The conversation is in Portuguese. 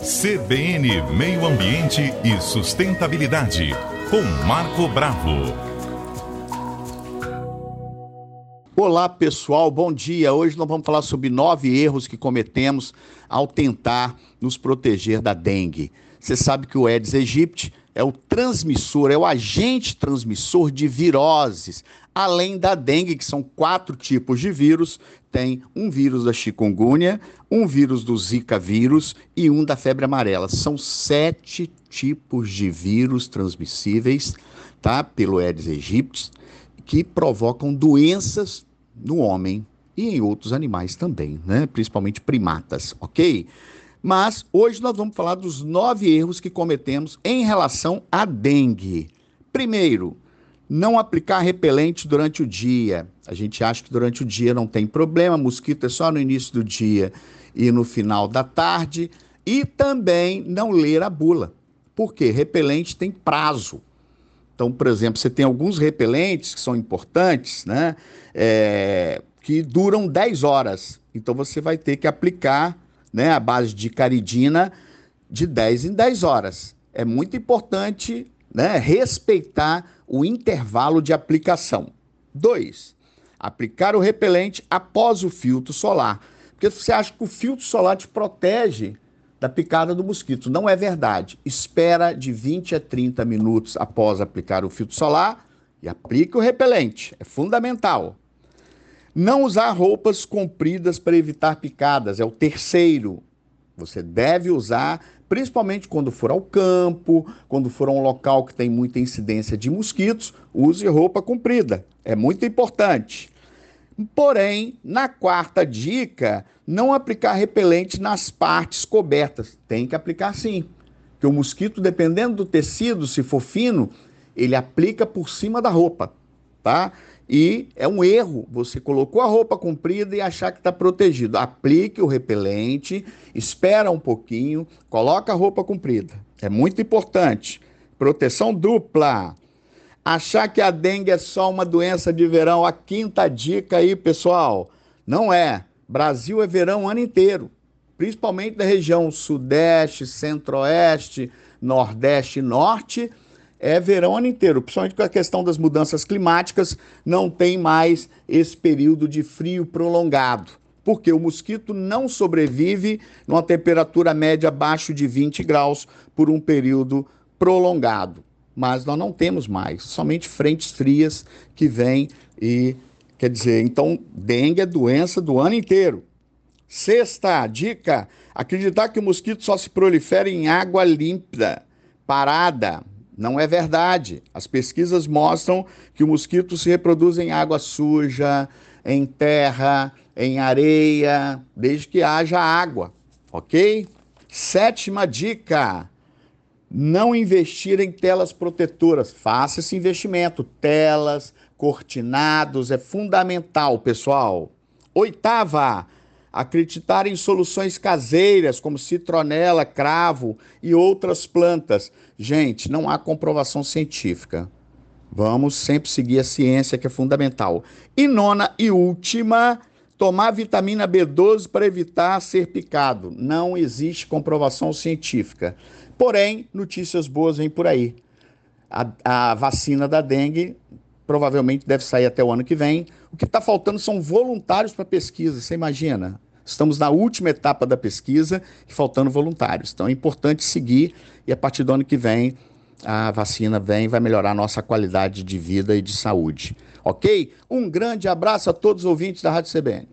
CBN Meio Ambiente e Sustentabilidade, com Marco Bravo. Olá pessoal, bom dia. Hoje nós vamos falar sobre nove erros que cometemos ao tentar nos proteger da dengue. Você sabe que o Aedes aegypti é o transmissor, é o agente transmissor de viroses, além da dengue, que são quatro tipos de vírus. Tem um vírus da chikungunya, um vírus do Zika vírus e um da febre amarela. São sete tipos de vírus transmissíveis, tá? Pelo Aedes aegypti, que provocam doenças no homem e em outros animais também, né? Principalmente primatas, ok? Mas hoje nós vamos falar dos nove erros que cometemos em relação à dengue. Primeiro, não aplicar repelente durante o dia. A gente acha que durante o dia não tem problema, mosquito é só no início do dia e no final da tarde. E também não ler a bula. Porque repelente tem prazo. Então, por exemplo, você tem alguns repelentes que são importantes, né? É, que duram 10 horas. Então você vai ter que aplicar né, a base de caridina de 10 em 10 horas. É muito importante né, respeitar o intervalo de aplicação. 2. Aplicar o repelente após o filtro solar. Porque você acha que o filtro solar te protege da picada do mosquito. Não é verdade. Espera de 20 a 30 minutos após aplicar o filtro solar e aplique o repelente. É fundamental. Não usar roupas compridas para evitar picadas é o terceiro. Você deve usar, principalmente quando for ao campo, quando for a um local que tem muita incidência de mosquitos, use roupa comprida. É muito importante. Porém, na quarta dica, não aplicar repelente nas partes cobertas. Tem que aplicar sim. Porque o mosquito, dependendo do tecido, se for fino, ele aplica por cima da roupa, tá? E é um erro você colocou a roupa comprida e achar que está protegido. Aplique o repelente, espera um pouquinho, coloca a roupa comprida. É muito importante. Proteção dupla. Achar que a dengue é só uma doença de verão, a quinta dica aí, pessoal. Não é. Brasil é verão o ano inteiro, principalmente da região sudeste, centro-oeste, nordeste e norte é verão o ano inteiro, principalmente com a questão das mudanças climáticas, não tem mais esse período de frio prolongado. Porque o mosquito não sobrevive numa temperatura média abaixo de 20 graus por um período prolongado. Mas nós não temos mais, somente frentes frias que vêm e quer dizer, então dengue é doença do ano inteiro. Sexta dica: acreditar que o mosquito só se prolifera em água límpida, parada, não é verdade. As pesquisas mostram que o mosquito se reproduz em água suja, em terra, em areia, desde que haja água, ok? Sétima dica: não investir em telas protetoras. Faça esse investimento. Telas, cortinados, é fundamental, pessoal. Oitava, acreditar em soluções caseiras como citronela, cravo e outras plantas. Gente, não há comprovação científica. Vamos sempre seguir a ciência que é fundamental. E nona e última, tomar vitamina B12 para evitar ser picado. Não existe comprovação científica. Porém, notícias boas vêm por aí. A, a vacina da dengue provavelmente deve sair até o ano que vem. O que está faltando são voluntários para pesquisa, você imagina? Estamos na última etapa da pesquisa e faltando voluntários. Então é importante seguir e a partir do ano que vem a vacina vem vai melhorar a nossa qualidade de vida e de saúde. Ok? Um grande abraço a todos os ouvintes da Rádio CBN.